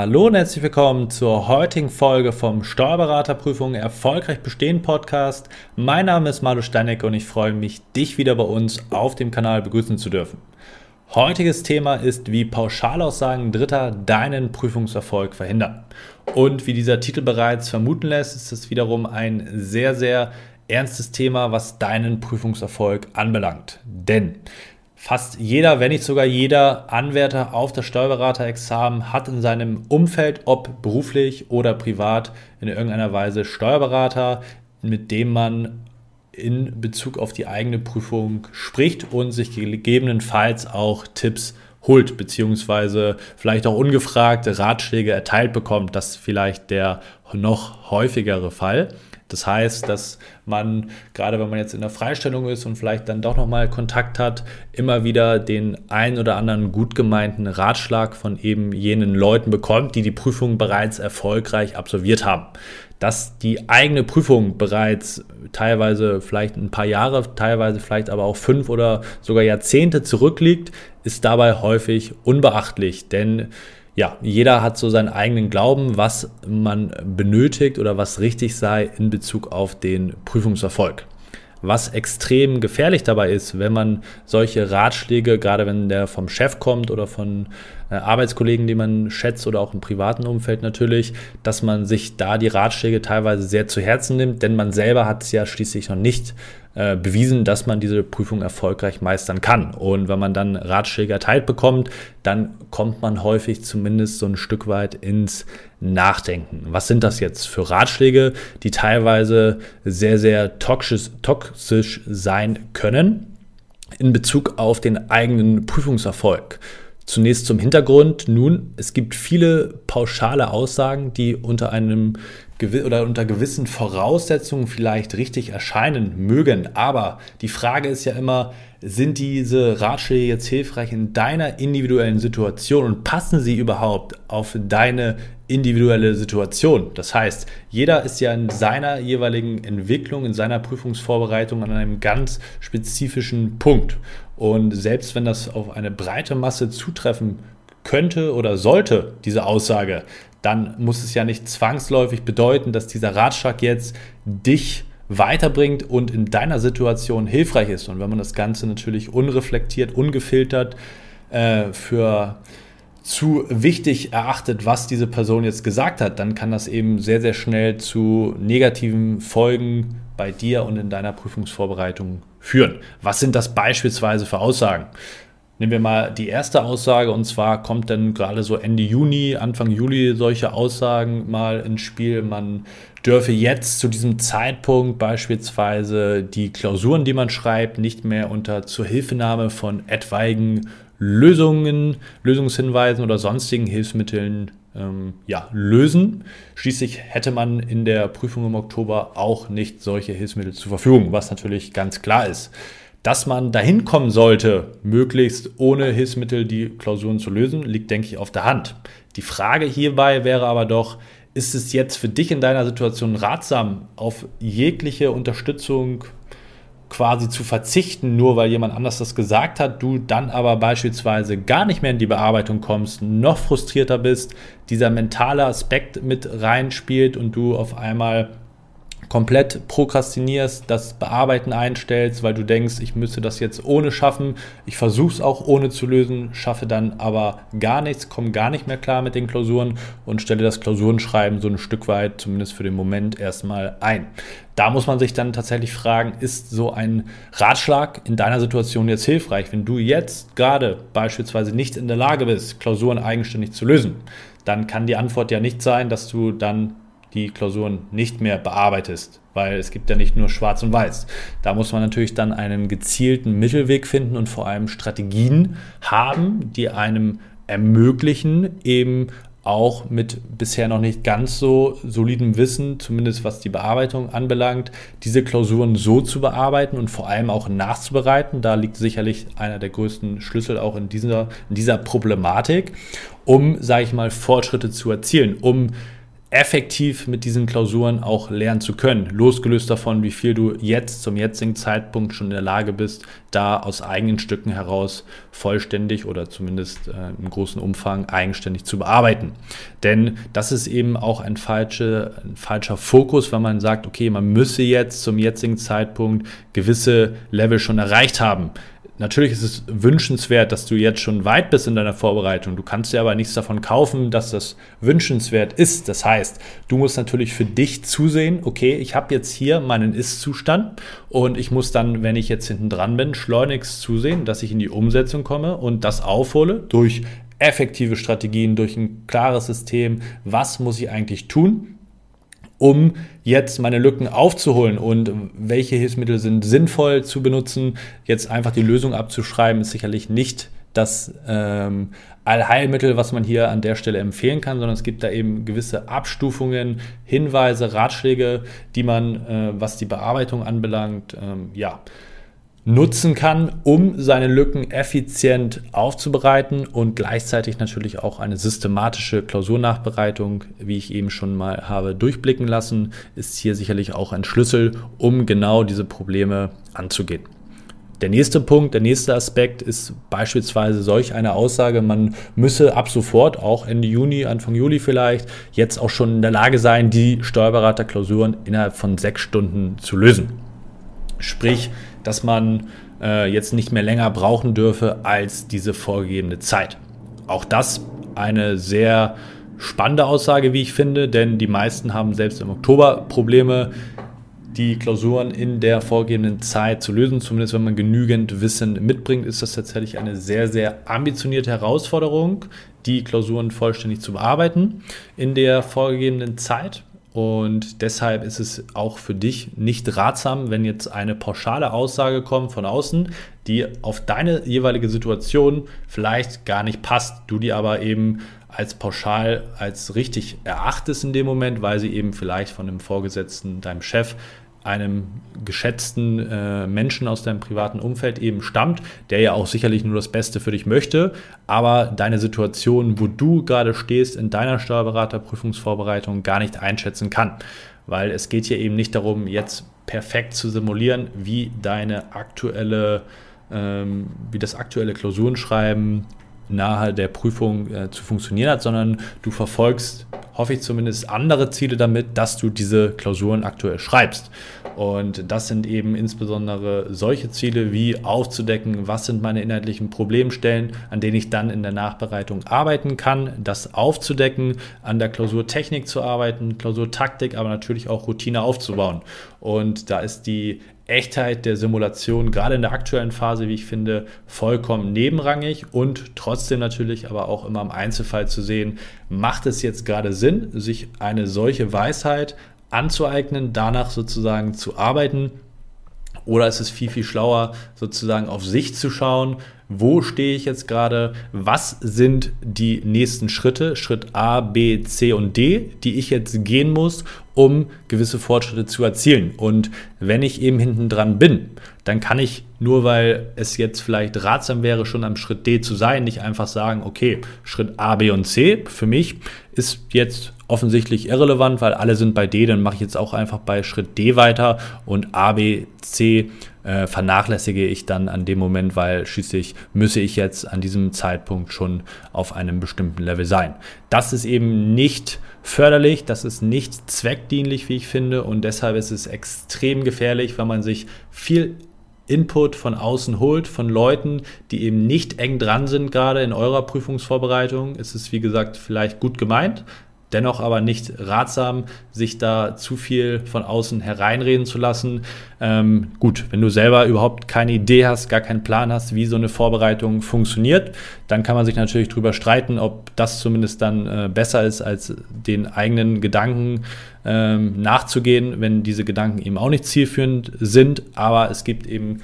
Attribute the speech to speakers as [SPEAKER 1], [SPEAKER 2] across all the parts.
[SPEAKER 1] Hallo und herzlich willkommen zur heutigen Folge vom Steuerberaterprüfung Erfolgreich Bestehen Podcast. Mein Name ist Malu Steineck und ich freue mich, dich wieder bei uns auf dem Kanal begrüßen zu dürfen. Heutiges Thema ist, wie Pauschalaussagen Dritter deinen Prüfungserfolg verhindern. Und wie dieser Titel bereits vermuten lässt, ist es wiederum ein sehr, sehr ernstes Thema, was deinen Prüfungserfolg anbelangt. Denn Fast jeder, wenn nicht sogar jeder Anwärter auf das Steuerberaterexamen hat in seinem Umfeld, ob beruflich oder privat, in irgendeiner Weise Steuerberater, mit dem man in Bezug auf die eigene Prüfung spricht und sich gegebenenfalls auch Tipps holt, beziehungsweise vielleicht auch ungefragte Ratschläge erteilt bekommt. Das ist vielleicht der noch häufigere Fall. Das heißt, dass man, gerade wenn man jetzt in der Freistellung ist und vielleicht dann doch nochmal Kontakt hat, immer wieder den ein oder anderen gut gemeinten Ratschlag von eben jenen Leuten bekommt, die die Prüfung bereits erfolgreich absolviert haben. Dass die eigene Prüfung bereits teilweise vielleicht ein paar Jahre, teilweise vielleicht aber auch fünf oder sogar Jahrzehnte zurückliegt, ist dabei häufig unbeachtlich, denn ja, jeder hat so seinen eigenen Glauben, was man benötigt oder was richtig sei in Bezug auf den Prüfungserfolg. Was extrem gefährlich dabei ist, wenn man solche Ratschläge, gerade wenn der vom Chef kommt oder von äh, Arbeitskollegen, die man schätzt oder auch im privaten Umfeld natürlich, dass man sich da die Ratschläge teilweise sehr zu Herzen nimmt, denn man selber hat es ja schließlich noch nicht äh, bewiesen, dass man diese Prüfung erfolgreich meistern kann. Und wenn man dann Ratschläge erteilt bekommt, dann kommt man häufig zumindest so ein Stück weit ins Nachdenken. Was sind das jetzt für Ratschläge, die teilweise sehr, sehr toxisch, toxisch sein können in Bezug auf den eigenen Prüfungserfolg? Zunächst zum Hintergrund. Nun, es gibt viele pauschale Aussagen, die unter einem oder unter gewissen Voraussetzungen vielleicht richtig erscheinen mögen. Aber die Frage ist ja immer, sind diese Ratschläge jetzt hilfreich in deiner individuellen Situation und passen sie überhaupt auf deine individuelle Situation? Das heißt, jeder ist ja in seiner jeweiligen Entwicklung, in seiner Prüfungsvorbereitung an einem ganz spezifischen Punkt. Und selbst wenn das auf eine breite Masse zutreffen könnte oder sollte, diese Aussage, dann muss es ja nicht zwangsläufig bedeuten, dass dieser Ratschlag jetzt dich weiterbringt und in deiner Situation hilfreich ist. Und wenn man das Ganze natürlich unreflektiert, ungefiltert äh, für zu wichtig erachtet, was diese Person jetzt gesagt hat, dann kann das eben sehr, sehr schnell zu negativen Folgen bei dir und in deiner Prüfungsvorbereitung führen. Was sind das beispielsweise für Aussagen? Nehmen wir mal die erste Aussage und zwar kommt dann gerade so Ende Juni, Anfang Juli solche Aussagen mal ins Spiel. Man dürfe jetzt zu diesem Zeitpunkt beispielsweise die Klausuren, die man schreibt, nicht mehr unter Zuhilfenahme von etwaigen Lösungen, Lösungshinweisen oder sonstigen Hilfsmitteln ähm, ja, lösen. Schließlich hätte man in der Prüfung im Oktober auch nicht solche Hilfsmittel zur Verfügung, was natürlich ganz klar ist. Dass man dahin kommen sollte, möglichst ohne Hilfsmittel die Klausuren zu lösen, liegt, denke ich, auf der Hand. Die Frage hierbei wäre aber doch, ist es jetzt für dich in deiner Situation ratsam, auf jegliche Unterstützung quasi zu verzichten, nur weil jemand anders das gesagt hat, du dann aber beispielsweise gar nicht mehr in die Bearbeitung kommst, noch frustrierter bist, dieser mentale Aspekt mit reinspielt und du auf einmal komplett prokrastinierst, das Bearbeiten einstellst, weil du denkst, ich müsste das jetzt ohne schaffen. Ich versuche es auch ohne zu lösen, schaffe dann aber gar nichts, komme gar nicht mehr klar mit den Klausuren und stelle das Klausurenschreiben so ein Stück weit, zumindest für den Moment, erstmal ein. Da muss man sich dann tatsächlich fragen, ist so ein Ratschlag in deiner Situation jetzt hilfreich, wenn du jetzt gerade beispielsweise nicht in der Lage bist, Klausuren eigenständig zu lösen? Dann kann die Antwort ja nicht sein, dass du dann die Klausuren nicht mehr bearbeitest, weil es gibt ja nicht nur Schwarz und Weiß. Da muss man natürlich dann einen gezielten Mittelweg finden und vor allem Strategien haben, die einem ermöglichen, eben auch mit bisher noch nicht ganz so solidem Wissen, zumindest was die Bearbeitung anbelangt, diese Klausuren so zu bearbeiten und vor allem auch nachzubereiten. Da liegt sicherlich einer der größten Schlüssel auch in dieser, in dieser Problematik, um, sage ich mal, Fortschritte zu erzielen, um effektiv mit diesen Klausuren auch lernen zu können. Losgelöst davon, wie viel du jetzt zum jetzigen Zeitpunkt schon in der Lage bist, da aus eigenen Stücken heraus vollständig oder zumindest äh, im großen Umfang eigenständig zu bearbeiten. Denn das ist eben auch ein, falsche, ein falscher Fokus, wenn man sagt, okay, man müsse jetzt zum jetzigen Zeitpunkt gewisse Level schon erreicht haben. Natürlich ist es wünschenswert, dass du jetzt schon weit bist in deiner Vorbereitung. Du kannst dir aber nichts davon kaufen, dass das wünschenswert ist. Das heißt, du musst natürlich für dich zusehen, okay, ich habe jetzt hier meinen Ist-Zustand und ich muss dann, wenn ich jetzt hinten dran bin, schleunigst zusehen, dass ich in die Umsetzung komme und das aufhole durch effektive Strategien, durch ein klares System. Was muss ich eigentlich tun? Um jetzt meine Lücken aufzuholen und welche Hilfsmittel sind sinnvoll zu benutzen. Jetzt einfach die Lösung abzuschreiben, ist sicherlich nicht das ähm, Allheilmittel, was man hier an der Stelle empfehlen kann, sondern es gibt da eben gewisse Abstufungen, Hinweise, Ratschläge, die man, äh, was die Bearbeitung anbelangt, ähm, ja, nutzen kann, um seine Lücken effizient aufzubereiten und gleichzeitig natürlich auch eine systematische Klausurnachbereitung, wie ich eben schon mal habe durchblicken lassen, ist hier sicherlich auch ein Schlüssel, um genau diese Probleme anzugehen. Der nächste Punkt, der nächste Aspekt ist beispielsweise solch eine Aussage, man müsse ab sofort, auch Ende Juni, Anfang Juli vielleicht, jetzt auch schon in der Lage sein, die Steuerberaterklausuren innerhalb von sechs Stunden zu lösen. Sprich, dass man äh, jetzt nicht mehr länger brauchen dürfe als diese vorgegebene Zeit. Auch das eine sehr spannende Aussage, wie ich finde, denn die meisten haben selbst im Oktober Probleme, die Klausuren in der vorgegebenen Zeit zu lösen. Zumindest wenn man genügend Wissen mitbringt, ist das tatsächlich eine sehr, sehr ambitionierte Herausforderung, die Klausuren vollständig zu bearbeiten in der vorgegebenen Zeit. Und deshalb ist es auch für dich nicht ratsam, wenn jetzt eine pauschale Aussage kommt von außen, die auf deine jeweilige Situation vielleicht gar nicht passt, du die aber eben als pauschal als richtig erachtest in dem Moment, weil sie eben vielleicht von einem Vorgesetzten, deinem Chef einem geschätzten äh, Menschen aus deinem privaten Umfeld eben stammt, der ja auch sicherlich nur das Beste für dich möchte, aber deine Situation, wo du gerade stehst in deiner Steuerberaterprüfungsvorbereitung gar nicht einschätzen kann. Weil es geht hier eben nicht darum, jetzt perfekt zu simulieren, wie deine aktuelle, ähm, wie das aktuelle Klausurenschreiben nahe der Prüfung äh, zu funktionieren hat, sondern du verfolgst, hoffe ich zumindest, andere Ziele damit, dass du diese Klausuren aktuell schreibst. Und das sind eben insbesondere solche Ziele wie aufzudecken, was sind meine inhaltlichen Problemstellen, an denen ich dann in der Nachbereitung arbeiten kann, das aufzudecken, an der Klausurtechnik zu arbeiten, Klausurtaktik, aber natürlich auch Routine aufzubauen. Und da ist die Echtheit der Simulation, gerade in der aktuellen Phase, wie ich finde, vollkommen nebenrangig und trotzdem natürlich aber auch immer im Einzelfall zu sehen, macht es jetzt gerade Sinn, sich eine solche Weisheit anzueignen, danach sozusagen zu arbeiten? Oder ist es viel, viel schlauer, sozusagen auf sich zu schauen, wo stehe ich jetzt gerade, was sind die nächsten Schritte, Schritt A, B, C und D, die ich jetzt gehen muss, um gewisse Fortschritte zu erzielen. Und wenn ich eben hinten dran bin, dann kann ich nur weil es jetzt vielleicht ratsam wäre, schon am Schritt D zu sein, nicht einfach sagen, okay, Schritt A, B und C für mich ist jetzt offensichtlich irrelevant, weil alle sind bei D, dann mache ich jetzt auch einfach bei Schritt D weiter und A, B, C äh, vernachlässige ich dann an dem Moment, weil schließlich müsse ich jetzt an diesem Zeitpunkt schon auf einem bestimmten Level sein. Das ist eben nicht förderlich, das ist nicht zweckdienlich, wie ich finde, und deshalb ist es extrem gefährlich, wenn man sich viel Input von außen holt, von Leuten, die eben nicht eng dran sind, gerade in eurer Prüfungsvorbereitung. Es ist, wie gesagt, vielleicht gut gemeint, dennoch aber nicht ratsam, sich da zu viel von außen hereinreden zu lassen. Ähm, gut, wenn du selber überhaupt keine Idee hast, gar keinen Plan hast, wie so eine Vorbereitung funktioniert, dann kann man sich natürlich darüber streiten, ob das zumindest dann äh, besser ist, als den eigenen Gedanken ähm, nachzugehen, wenn diese Gedanken eben auch nicht zielführend sind. Aber es gibt eben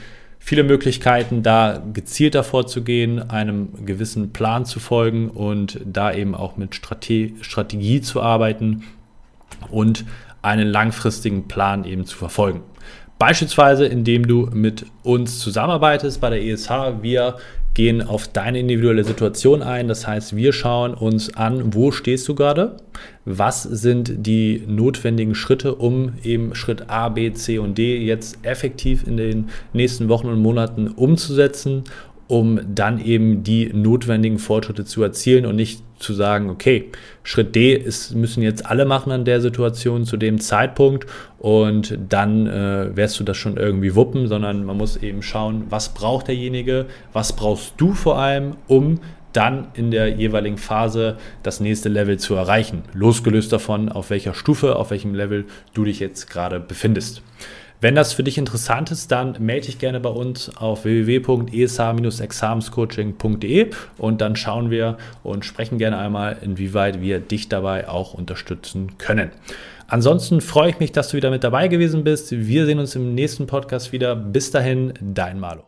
[SPEAKER 1] viele Möglichkeiten, da gezielter vorzugehen, einem gewissen Plan zu folgen und da eben auch mit Strate Strategie zu arbeiten und einen langfristigen Plan eben zu verfolgen. Beispielsweise, indem du mit uns zusammenarbeitest bei der ESH. Wir gehen auf deine individuelle Situation ein. Das heißt, wir schauen uns an, wo stehst du gerade? Was sind die notwendigen Schritte, um eben Schritt A, B, C und D jetzt effektiv in den nächsten Wochen und Monaten umzusetzen um dann eben die notwendigen Fortschritte zu erzielen und nicht zu sagen, okay, Schritt D ist, müssen jetzt alle machen an der Situation zu dem Zeitpunkt und dann äh, wirst du das schon irgendwie wuppen, sondern man muss eben schauen, was braucht derjenige, was brauchst du vor allem, um dann in der jeweiligen Phase das nächste Level zu erreichen, losgelöst davon, auf welcher Stufe, auf welchem Level du dich jetzt gerade befindest. Wenn das für dich interessant ist, dann melde dich gerne bei uns auf www.esa-examenscoaching.de und dann schauen wir und sprechen gerne einmal, inwieweit wir dich dabei auch unterstützen können. Ansonsten freue ich mich, dass du wieder mit dabei gewesen bist. Wir sehen uns im nächsten Podcast wieder. Bis dahin, dein Malo.